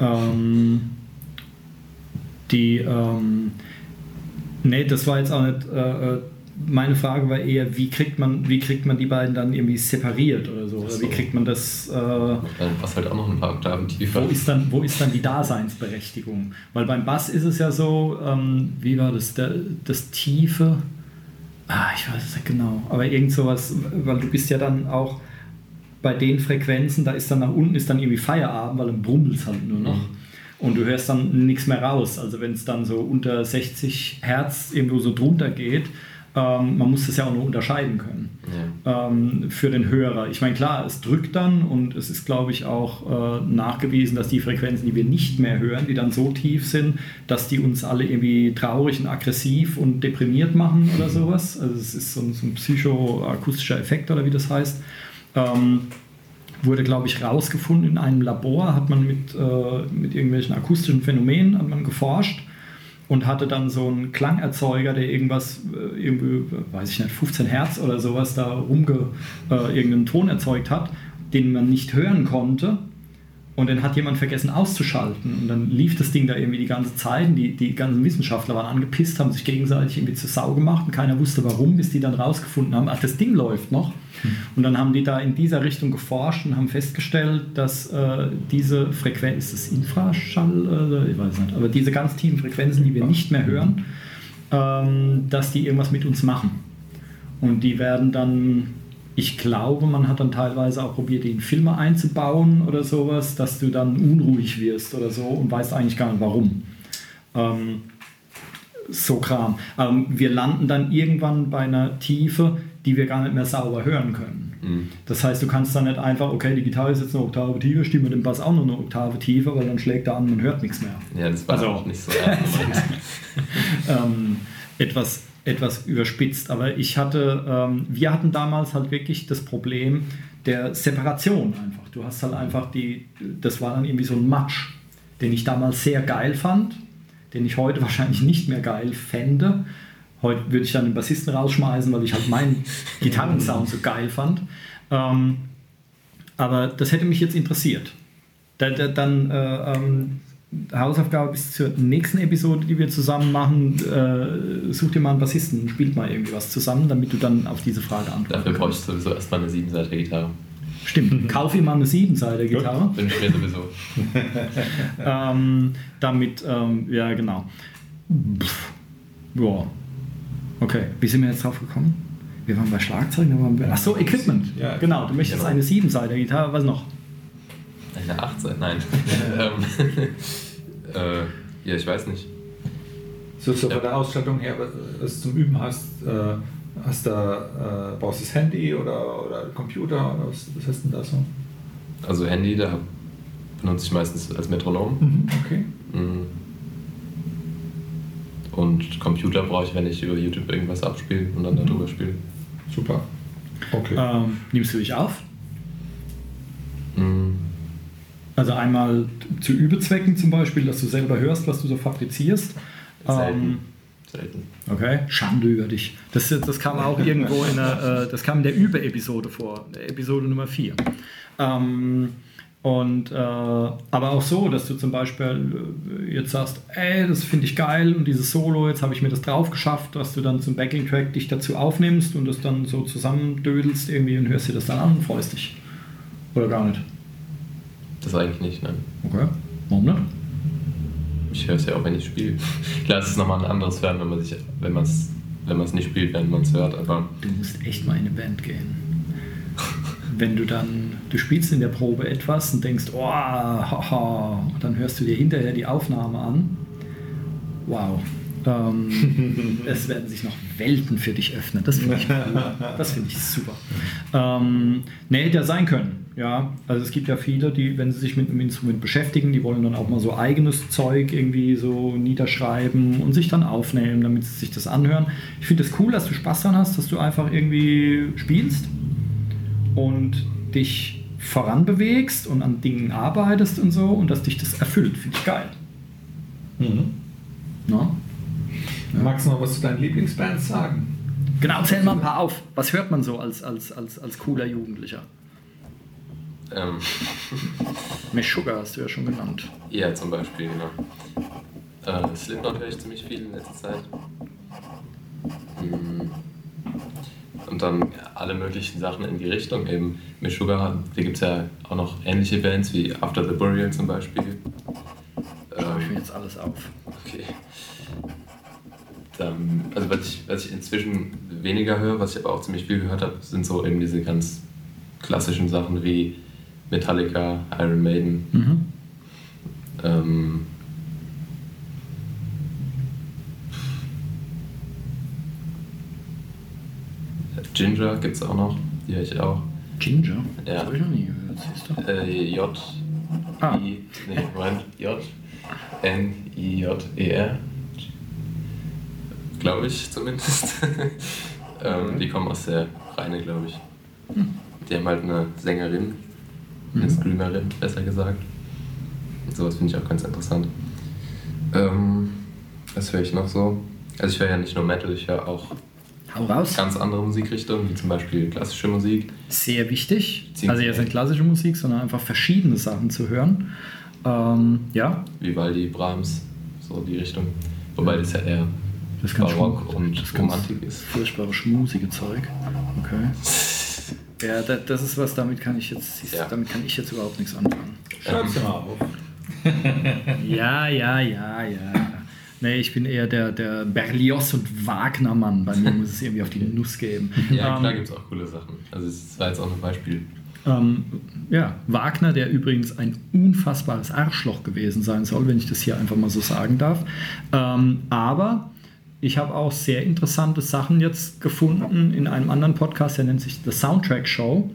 Ja. Ähm, die ähm, nee, das war jetzt auch nicht äh, äh, meine Frage war eher, wie kriegt man, wie kriegt man die beiden dann irgendwie separiert oder so? Oder wie kriegt man das. Äh, Was halt auch noch ein paar Oktaven tiefer. Wo ist, dann, wo ist dann die Daseinsberechtigung? Weil beim Bass ist es ja so, ähm, wie war das, der, das Tiefe. Ah, ich weiß es nicht genau. Aber irgend sowas, weil du bist ja dann auch bei den Frequenzen, da ist dann nach unten ist dann irgendwie Feierabend, weil dann brummelt es halt nur noch. Mhm und du hörst dann nichts mehr raus. Also wenn es dann so unter 60 Hertz irgendwo so drunter geht, ähm, man muss das ja auch nur unterscheiden können ja. ähm, für den Hörer. Ich meine, klar, es drückt dann und es ist, glaube ich, auch äh, nachgewiesen, dass die Frequenzen, die wir nicht mehr hören, die dann so tief sind, dass die uns alle irgendwie traurig und aggressiv und deprimiert machen oder sowas. Also es ist so ein, so ein psychoakustischer Effekt oder wie das heißt. Ähm, wurde, glaube ich, rausgefunden in einem Labor, hat man mit, äh, mit irgendwelchen akustischen Phänomenen hat man geforscht und hatte dann so einen Klangerzeuger, der irgendwas, äh, irgendwie, weiß ich nicht, 15 Hertz oder sowas da rumge, äh, irgendeinen Ton erzeugt hat, den man nicht hören konnte und dann hat jemand vergessen auszuschalten. Und dann lief das Ding da irgendwie die ganze Zeit. Die, die ganzen Wissenschaftler waren angepisst, haben sich gegenseitig irgendwie zur Sau gemacht und keiner wusste warum, bis die dann rausgefunden haben, ach, das Ding läuft noch. Hm. Und dann haben die da in dieser Richtung geforscht und haben festgestellt, dass äh, diese Frequenz, ist das Infraschall? Äh, ich weiß nicht, aber diese ganz tiefen Frequenzen, die wir nicht mehr hören, ähm, dass die irgendwas mit uns machen. Und die werden dann ich glaube, man hat dann teilweise auch probiert, in Filme einzubauen oder sowas, dass du dann unruhig wirst oder so und weißt eigentlich gar nicht warum. Ähm, so Kram. Ähm, wir landen dann irgendwann bei einer Tiefe, die wir gar nicht mehr sauber hören können. Mhm. Das heißt, du kannst dann nicht einfach, okay, die Gitarre ist jetzt eine Oktave tiefer, stimme den Bass auch noch eine Oktave tiefer, weil dann schlägt er an, man hört nichts mehr. Ja, das war also, auch nicht so. ähm, etwas etwas überspitzt. Aber ich hatte, ähm, wir hatten damals halt wirklich das Problem der Separation einfach. Du hast halt einfach die, das war dann irgendwie so ein Matsch, den ich damals sehr geil fand, den ich heute wahrscheinlich nicht mehr geil fände. Heute würde ich dann den Bassisten rausschmeißen, weil ich halt meinen Gitarrensound so geil fand. Ähm, aber das hätte mich jetzt interessiert. Da, da, dann äh, ähm, Hausaufgabe bis zur nächsten Episode, die wir zusammen machen. Äh, such dir mal einen Bassisten und spielt mal irgendwie was zusammen, damit du dann auf diese Frage antwortest. Dafür bräuchst du sowieso erstmal eine siebenseitige Gitarre. Stimmt, kauf ihm mal eine siebenseitige Gitarre. Bin ich mir sowieso. ähm, damit, ähm, ja, genau. Pff, ja. Okay, wie sind wir jetzt drauf gekommen? Wir waren bei Schlagzeugen, da waren wir. Achso, Equipment. Ja, genau, du möchtest eine siebenseitige Gitarre, was noch? Eine 18, nein. Ähm, äh, ja, ich weiß nicht. So, so von der Ausstattung her, was du zum Üben hast, äh, hast da, äh, brauchst du das Handy oder, oder Computer oder was, was hast du denn da so? Also Handy, da benutze ich meistens als Metronom. Mhm, okay. Mhm. Und Computer brauche ich, wenn ich über YouTube irgendwas abspiele und dann mhm. darüber spiele. Super. Okay. Ähm, nimmst du dich auf? Mhm. Also einmal zu Übezwecken zum Beispiel, dass du selber hörst, was du so fabrizierst. Selten. Ähm, Selten. Okay, Schande über dich. Das, das kam auch irgendwo in der, äh, das kam in der Übe-Episode vor, Episode Nummer 4. Ähm, und, äh, aber auch so, dass du zum Beispiel äh, jetzt sagst, ey, das finde ich geil und dieses Solo, jetzt habe ich mir das drauf geschafft, dass du dann zum Backing-Track dich dazu aufnimmst und das dann so zusammendödelst irgendwie und hörst dir das dann an und freust dich. Oder gar nicht? Das eigentlich nicht, nein. Okay. Warum nicht? Ich höre es ja auch, wenn ich spiele. Klar, es ist nochmal ein anderes Hören, wenn man sich, wenn man es wenn man es nicht spielt, wenn man es hört, aber. Du musst echt mal in eine Band gehen. wenn du dann, du spielst in der Probe etwas und denkst, oh, haha, dann hörst du dir hinterher die Aufnahme an. Wow. Ähm, es werden sich noch Welten für dich öffnen. Das finde ich cool. Das finde ich super. Ähm, nee, hätte ja sein können. Ja, also es gibt ja viele, die, wenn sie sich mit einem Instrument beschäftigen, die wollen dann auch mal so eigenes Zeug irgendwie so niederschreiben und sich dann aufnehmen, damit sie sich das anhören. Ich finde es das cool, dass du Spaß daran hast, dass du einfach irgendwie spielst und dich voranbewegst und an Dingen arbeitest und so und dass dich das erfüllt. Finde ich geil. Mhm. Na? Ja. Magst du noch was zu deinen Lieblingsbands sagen? Genau, zähl mal ein paar auf. Was hört man so als, als, als, als cooler Jugendlicher? Ähm. Meshuggah hast du ja schon genannt. Ja, zum Beispiel, genau. Äh, Slipknot höre ich ziemlich viel in letzter Zeit. Mhm. Und dann alle möglichen Sachen in die Richtung. Eben Meshuggah, da gibt es ja auch noch ähnliche Bands wie After the Burial zum Beispiel. Schreibe ich mir jetzt alles auf. Okay. Dann, also was ich, was ich inzwischen weniger höre, was ich aber auch ziemlich viel gehört habe, sind so eben diese ganz klassischen Sachen wie Metallica, Iron Maiden. Mhm. Ähm, Ginger gibt es auch noch, die höre ich auch. Ginger? Ja. Das habe ich noch nie gehört, siehst du? Äh, J. Ah. I, nee, Moment, J. N, I, J, E, R. Glaube ich zumindest. ähm, die kommen aus der Reine, glaube ich. Die haben halt eine Sängerin, eine Mhm. Screamerin, besser gesagt. Und sowas finde ich auch ganz interessant. Ähm, was höre ich noch so? Also ich höre ja nicht nur Metal, ich höre auch Hau raus. ganz andere Musikrichtungen, wie zum Beispiel klassische Musik. Sehr wichtig. Ziemlich also jetzt nicht klassische Musik, sondern einfach verschiedene Sachen zu hören. Ähm, ja, Vivaldi, Brahms, so die Richtung. Wobei das ja eher das kann Barock und das Romantik ist. Furchtbare schmusige Zeug. Okay. Ja, da, das ist was, damit kann ich jetzt, Ja. damit kann ich jetzt überhaupt nichts anfangen. Schreib's dir mal auf. Ja, ja, ja, ja. Nee, ich bin eher der, der Berlioz- und Wagner-Mann. Bei mir muss es irgendwie auf die Nuss geben. Ja, Ähm, klar gibt es auch coole Sachen. Also es war jetzt auch ein Beispiel. Ähm, ja, Wagner, der übrigens ein unfassbares Arschloch gewesen sein soll, wenn ich das hier einfach mal so sagen darf. Ähm, aber ich habe auch sehr interessante Sachen jetzt gefunden in einem anderen Podcast, der nennt sich The Soundtrack Show.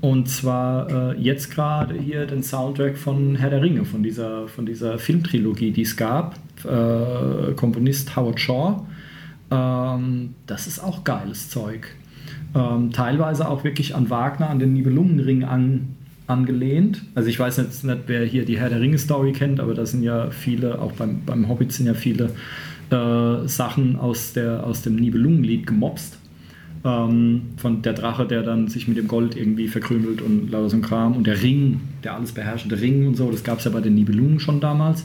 Und zwar äh, jetzt gerade hier den Soundtrack von Herr der Ringe, von dieser, von dieser Filmtrilogie, die es gab. Äh, Komponist Howard Shaw. Ähm, das ist auch geiles Zeug. Ähm, teilweise auch wirklich an Wagner, an den Nibelungenring an, angelehnt. Also ich weiß jetzt nicht, wer hier die Herr der Ringe-Story kennt, aber da sind ja viele, auch beim, beim Hobbit sind ja viele äh, Sachen aus, der, aus dem Nibelungenlied gemobst. Ähm, von der Drache, der dann sich mit dem Gold irgendwie verkrümelt und lauter so ein Kram. Und der Ring, der alles beherrschende Ring und so, das gab es ja bei den Nibelungen schon damals.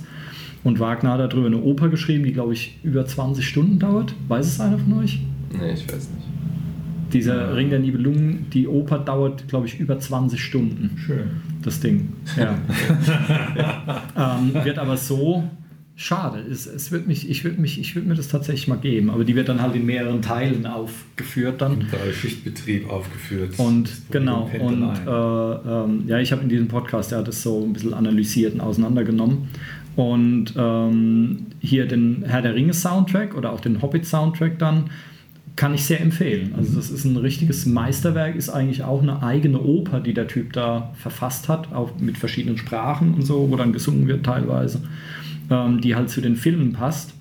Und Wagner hat darüber eine Oper geschrieben, die, glaube ich, über 20 Stunden dauert. Weiß es einer von euch? Nee, ich weiß nicht. Dieser Ring der Nibelungen, die Oper dauert, glaube ich, über 20 Stunden. Schön. Das Ding. Ja. ähm, wird aber so schade. Es, es wird mich, ich würde mich, ich würde mir das tatsächlich mal geben. Aber die wird dann halt in mehreren Teilen aufgeführt dann. Im Dreischichtbetrieb aufgeführt. Und genau, und äh, ähm, ja, ich habe in diesem Podcast, der hat das so ein bisschen analysiert und auseinandergenommen. Und ähm, hier den Herr der Ringe Soundtrack oder auch den Hobbit Soundtrack dann kann ich sehr empfehlen. Also das ist ein richtiges Meisterwerk, ist eigentlich auch eine eigene Oper, die der Typ da verfasst hat, auch mit verschiedenen Sprachen und so, wo dann gesungen wird teilweise, ähm, die halt zu den Filmen passt.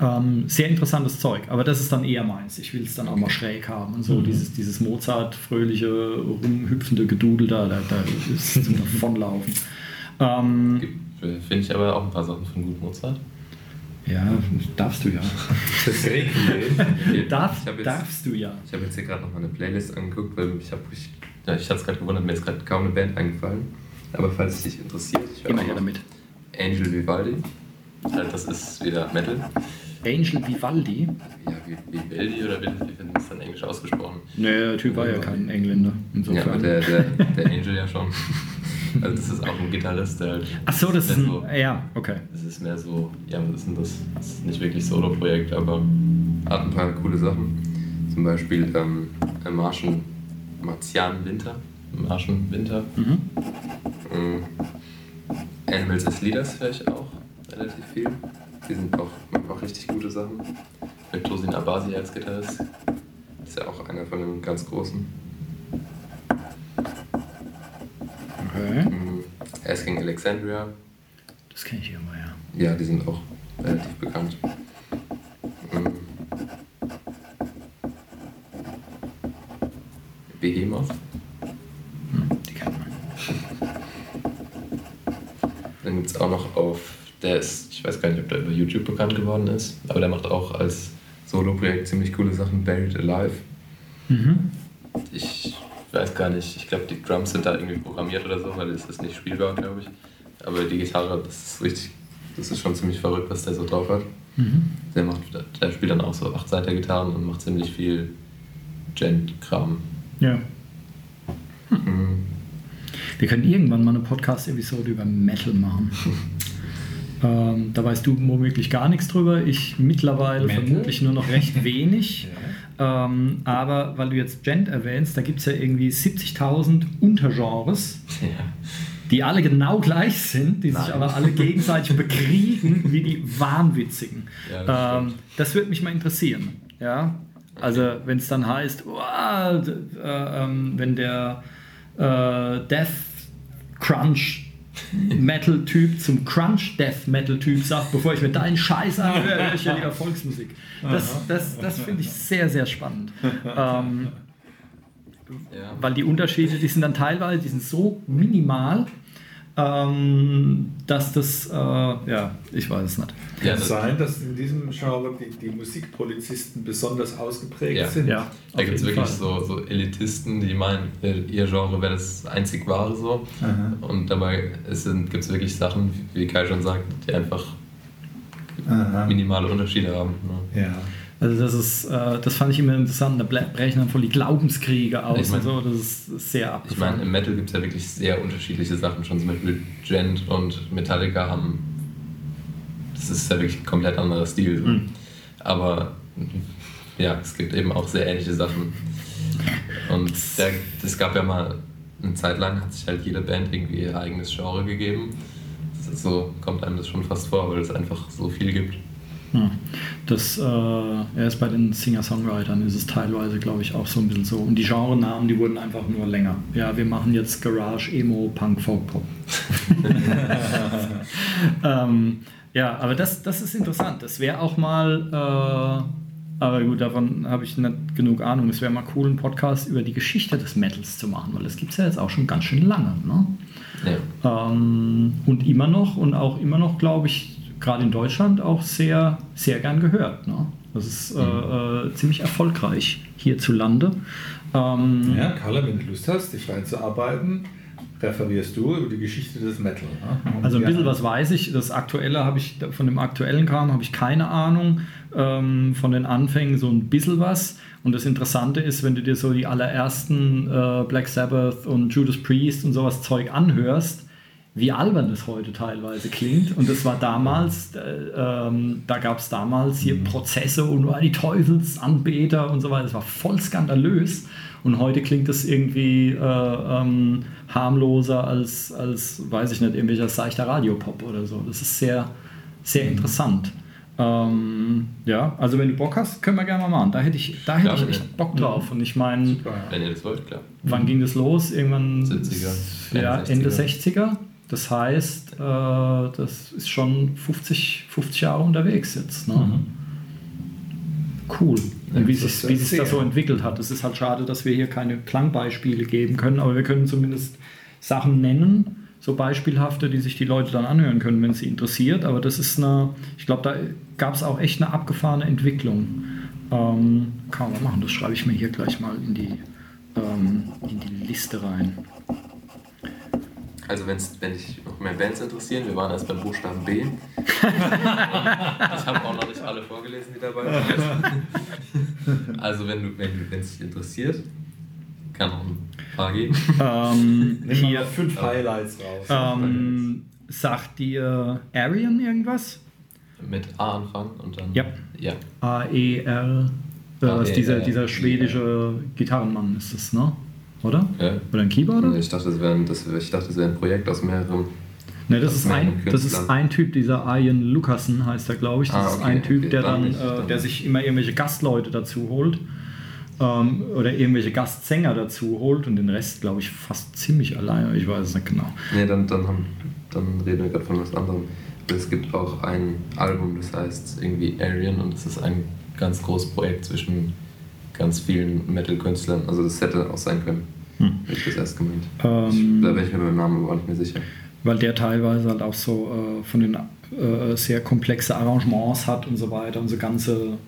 Ähm, sehr interessantes Zeug, aber das ist dann eher meins. Ich will es dann auch mal schräg haben und so dieses, dieses Mozart-fröhliche, rumhüpfende Gedudel da, da, da ist zum Davonlaufen. Ähm, Finde ich aber auch ein paar Sachen von Gut Mozart. ja, darfst du ja. Das. Darf, jetzt- darfst du ja. Ich habe jetzt hier gerade noch mal eine Playlist angeguckt, weil ich habe ich, ja, ich hatte es gerade gewundert, mir ist gerade kaum eine Band eingefallen. Aber falls es dich interessiert, ich höre Immer auch her damit. Angel Vivaldi. Halt, das ist wieder Metal. Angel Vivaldi. Ja, wie Vivaldi oder wie, wird das dann englisch ausgesprochen? Nee, der Typ war ja kein Engländer. Ja, aber der, der, der Angel ja schon. Also das ist auch ein Gitarrist, der halt. Ach so, das ist ein. so, Ja, okay. Das ist mehr so, ja, was ist denn das? Das ist nicht wirklich Solo-Projekt, aber hat ein paar coole Sachen. Zum Beispiel ähm, Martian, Martian Winter. Martian Winter. Mhm. Ähm, Animals as Leaders höre ich auch relativ viel. Die sind auch, machen auch richtig gute Sachen. Mit Tosin Abasi als Gitarrist. Ist ja auch einer von den ganz großen. Okay. Mhm. Asking Alexandria. Das kenne ich hier mal, ja. Ja, die sind auch relativ bekannt. Mhm. Behemoth. Hm, die kennt man. Dann gibt es auch noch auf, der ist, ich weiß gar nicht, ob der über YouTube bekannt geworden ist, aber der macht auch als Solo-Projekt ziemlich coole Sachen, Buried Alive. Mhm. Ich weiß gar nicht, ich glaube, die Drums sind da irgendwie programmiert oder so, weil es ist nicht spielbar, glaube ich. Aber die Gitarre, das ist richtig, das ist schon ziemlich verrückt, was der so drauf hat. Mhm. Der, macht, der spielt dann auch so Achtseiter-Gitarren und macht ziemlich viel Gent-Kram. Ja. Mhm. Wir können irgendwann mal eine Podcast-Episode über Metal machen. ähm, da weißt du womöglich gar nichts drüber. Ich mittlerweile Metal? vermutlich nur noch recht wenig. ähm, aber weil du jetzt Gent erwähnst, da gibt es ja irgendwie 70.000 Untergenres, Ja. die alle genau gleich sind, die sich Nein. aber alle gegenseitig bekriegen wie die Wahnwitzigen. Ja, das ähm, das würde mich mal interessieren. Ja? Also wenn es dann heißt, "Uah, d- äh, ähm, wenn der äh, Death Crunch Metal Typ zum Crunch Death Metal Typ sagt, bevor ich mir deinen Scheiß anhöre, höre ich ja lieber Volksmusik. Das, das, das finde ich sehr, sehr spannend. Ähm, Ja. weil die Unterschiede, die sind dann teilweise, die sind so minimal, ähm, dass das, äh, ja, ich weiß es nicht. Ja, Kann es das, sein, dass in diesem Genre die, die Musikpolizisten besonders ausgeprägt Ja. sind? Ja, da gibt es wirklich so, so Elitisten, die meinen, ihr Genre wäre das einzig wahre so. Aha. Und dabei gibt es wirklich Sachen, wie Kai schon sagt, die einfach Aha. minimale Unterschiede haben. Ne? Ja. Also das ist, äh, das fand ich immer interessant, da brechen dann voll die Glaubenskriege aus Ich mein- und so, das ist sehr Ich abgefahren. meine, im Metal gibt es ja wirklich sehr unterschiedliche Sachen. Schon zum Beispiel Gent und Metallica haben. Das ist ja wirklich ein komplett anderer Stil. Mhm. Aber ja, es gibt eben auch sehr ähnliche Sachen. Und es gab ja mal eine Zeit lang, hat sich halt jede Band irgendwie ihr eigenes Genre gegeben. So kommt einem das schon fast vor, weil es einfach so viel gibt. Ja. Das, äh, er ist bei den Singer-Songwritern ist es teilweise, glaube ich, auch so ein bisschen so. Und die Genrenamen, die wurden einfach nur länger. Ja, wir machen jetzt Garage, Emo, Punk, Folk, Pop. ähm, ja, aber das, das ist interessant. Das wäre auch mal, äh, aber gut, davon habe ich nicht genug Ahnung. Es wäre mal cool, einen Podcast über die Geschichte des Metals zu machen, weil das gibt es ja jetzt auch schon ganz schön lange. Ne? Ja. Ähm, und immer noch und auch immer noch, glaube ich, gerade in Deutschland auch sehr, sehr gern gehört. Ne? Das ist äh, äh, ziemlich erfolgreich hierzulande. Ähm, ja, Carla, wenn du Lust hast, dich reinzuarbeiten, referierst du über die Geschichte des Metal. Ne? Also ein bisschen was weiß ich. Das aktuelle habe ich, von dem aktuellen Kram habe ich keine Ahnung. Ähm, von den Anfängen so ein bisschen was. Und das Interessante ist, wenn du dir so die allerersten äh, Black Sabbath und Judas Priest und sowas Zeug anhörst, wie albern das heute teilweise klingt. Und das war damals, äh, ähm, da gab es damals hier Prozesse und war die Teufelsanbeter und so weiter. Das war voll skandalös. Und heute klingt das irgendwie äh, ähm, harmloser als, als, weiß ich nicht, irgendwelcher seichter Radiopop oder so. Das ist sehr, sehr interessant. Ähm, ja, also wenn du Bock hast, können wir gerne mal machen. Da hätte ich, da hätte Ja, ich echt Bock drauf. Und ich meine. Wenn ihr das wollt, klar. wann ging das los? Irgendwann 70er, ja, Ende Ende 60er. 60er. Das heißt, äh, das ist schon 50, 50 Jahre unterwegs jetzt. Ne? Cool. Ja, Und wie sich wie sich das so entwickelt hat. Es ist halt schade, dass wir hier keine Klangbeispiele geben können, aber wir können zumindest Sachen nennen, so beispielhafte, die sich die Leute dann anhören können, wenn es sie interessiert. Aber das ist eine, ich glaube, da gab es auch echt eine abgefahrene Entwicklung. Ähm, kann man machen, das schreibe ich mir hier gleich mal in die, ähm, in die Liste rein. Also wenn's, wenn dich noch mehr Bands interessieren, wir waren erst beim Buchstaben B. ich habe auch noch nicht alle vorgelesen, die dabei waren. also wenn du, wenn wenn es dich interessiert, kann auch ein paar geben. Ähm, Nimm mal hier, fünf Highlights raus. ähm, sagt dir Arian irgendwas? Mit A anfangen und dann. Ja. Ja. A-E-R, äh, ist dieser, dieser ja. schwedische Gitarrenmann ist das, ne? Oder? ja. Oder ein Keyboarder? Ich dachte, das wäre ein, das, wär- ich dachte, das wäre ein Projekt aus mehreren. Ne, das, ist ein, das ist ein Typ, dieser Ian Lucassen heißt er, glaube ich. Das Ah, ist okay, ein Typ, okay, der dann nicht, äh, der sich immer irgendwelche Gastleute dazu holt. Ähm, oder irgendwelche Gastsänger dazu holt und den Rest, glaube ich, fast ziemlich alleine. Ich weiß es nicht genau. Nee, dann, dann, haben, dann reden wir gerade von was anderem. Aber Es gibt auch ein Album, das heißt irgendwie Arian und das ist ein ganz großes Projekt zwischen ganz vielen Metal-Künstlern. Also das hätte auch sein können. Hm. Hätte ich das erst gemeint. Ähm, ich, da bin ich mir beim Namen aber nicht mehr sicher. weil der teilweise halt auch so äh, von den äh, sehr komplexe Arrangements hat und so weiter und so ganze,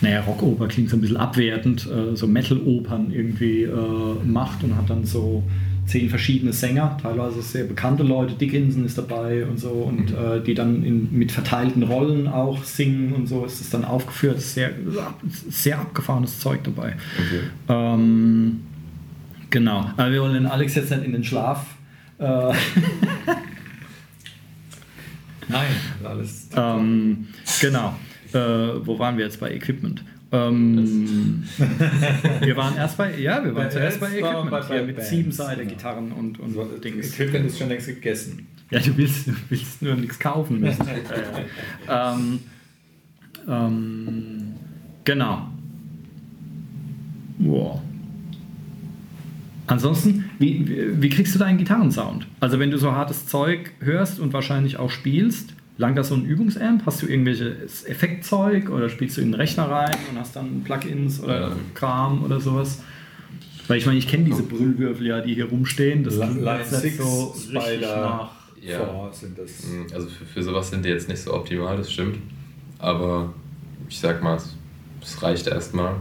naja, Rockoper klingt so ein bisschen abwertend, äh, so Metal-Opern irgendwie äh, macht und hat dann so zehn verschiedene Sänger, teilweise sehr bekannte Leute, Dickinson ist dabei und so und äh, die dann in, mit verteilten Rollen auch singen und so ist es dann aufgeführt, sehr, sehr abgefahrenes Zeug dabei. Okay. Ähm, genau, aber wir wollen den Alex jetzt nicht in den Schlaf äh, Nein, alles. Ähm, genau. Äh, wo waren wir jetzt bei Equipment? Ähm, wir waren erst bei, ja, wir waren Bei- zuerst bei Equipment, bei- bei mit Bands, Siebenseiter genau. Gitarren und, und So, Dings. Equipment ist schon längst gegessen. Ja, du willst, du willst nur nichts kaufen müssen. ja, ja. Ähm, ähm, genau. Wow. Ansonsten, wie, wie, kriegst du deinen Gitarrensound? Also wenn du so hartes Zeug hörst und wahrscheinlich auch spielst, langt das so ein Übungsamp? Hast du irgendwelches Effektzeug oder spielst du in den Rechner rein und hast dann Plugins oder Ja. Kram oder sowas? Weil ich meine, ich kenne diese Brüllwürfel ja, die hier rumstehen. Das Line jetzt nicht 6, so richtig Spider, nach. Ja. Sind das. Mhm, Also für, für sowas sind die jetzt nicht so optimal, das stimmt. Aber ich sag mal, es, es reicht erstmal.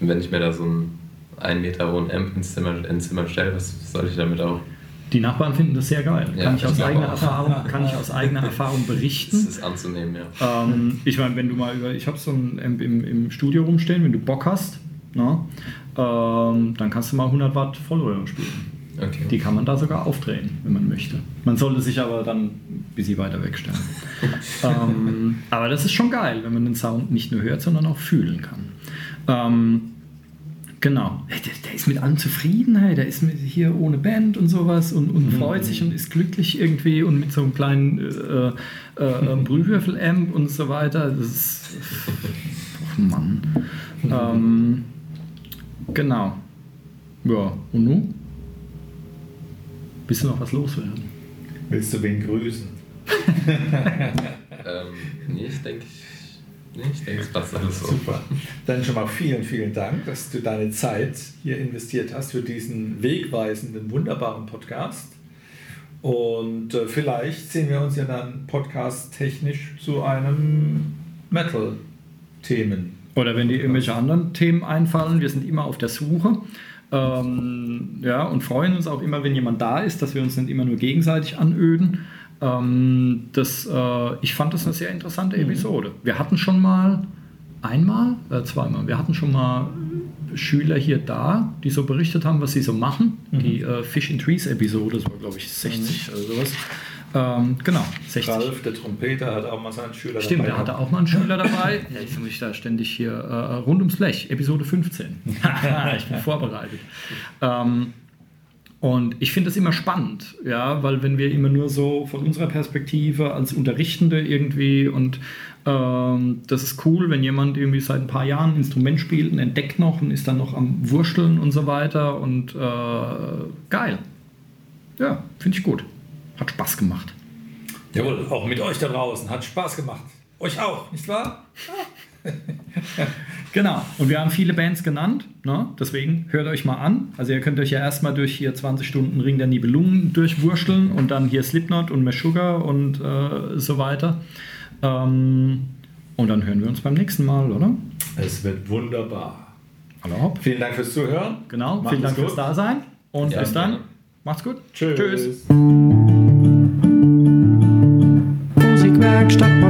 Wenn ich mir da so einen 1 Meter hohen Amp ins Zimmer, ins Zimmer stelle, was soll ich damit auch? Die Nachbarn finden das sehr geil. Ja, kann, ich aus eigener. Erfahrung, kann ich aus eigener Erfahrung Das berichten. ist anzunehmen, ja. Ähm, ich meine, wenn du mal über, ich habe so ein Amp im, im Studio rumstehen, wenn du Bock hast, na, ähm, dann kannst du mal 100 Watt Vollröhre spielen. Okay. Die kann man da sogar aufdrehen, wenn man möchte. Man sollte sich aber dann ein bisschen weiter wegstellen. ähm, aber das ist schon geil, wenn man den Sound nicht nur hört, sondern auch fühlen kann. Ähm, genau. Der, der ist mit allem zufrieden, hey, der ist mit, hier ohne Band und sowas und, und freut sich und ist glücklich irgendwie und mit so einem kleinen äh, äh, äh, Brühwürfel-Amp und so weiter. Das ist. Oh Mann. Ähm, genau. Ja, und nun? Willst du noch was loswerden? Willst du wen grüßen? Ähm, nee, ich denke, nee, ich denke, es passt alles so. Super. Dann schon mal vielen, vielen Dank, dass du deine Zeit hier investiert hast für diesen wegweisenden, wunderbaren Podcast. Und äh, vielleicht sehen wir uns ja dann podcast-technisch zu einem Metal-Themen. Oder wenn dir irgendwelche anderen Themen einfallen, wir sind immer auf der Suche. Ähm, ja, und freuen uns auch immer, wenn jemand da ist, dass wir uns nicht immer nur gegenseitig anöden. Ähm, das, äh, ich fand das eine sehr interessante Episode. Wir hatten schon mal einmal, äh, zweimal, wir hatten schon mal Schüler hier da, die so berichtet haben, was sie so machen. Die äh, Fish in Trees Episode, das war glaube ich 60 oder sowas. Ähm, genau, 60. Ralf, der Trompeter, hat auch mal seinen Schüler Stimmt, dabei der hatte auch mal einen Schüler dabei. Ja, ich da ständig hier äh, rund ums Blech, Episode 15. ich bin vorbereitet. Ähm, und ich finde das immer spannend, ja, weil wenn wir immer nur so von unserer Perspektive als Unterrichtende irgendwie und ähm, das ist cool, wenn jemand irgendwie seit ein paar Jahren ein Instrument spielt und entdeckt noch und ist dann noch am Wursteln und so weiter und äh, geil. Ja, finde ich gut. Hat Spaß gemacht. Jawohl, auch mit euch da draußen. Hat Spaß gemacht. Euch auch, nicht wahr? Genau. Und wir haben viele Bands genannt. Ne? Deswegen hört euch mal an. Also ihr könnt euch ja erstmal durch hier 20 Stunden Ring der Nibelungen durchwurschteln und dann hier Slipknot und Meshuggah und äh, so weiter. Ähm, und dann hören wir uns beim nächsten Mal, oder? Es wird wunderbar. Hallo. Vielen Dank fürs Zuhören. Genau. Macht vielen Dank gut. fürs Dasein. Und ja, bis dann. Ja. Macht's gut. Tschüss. Tschüss. Musikwerkstatt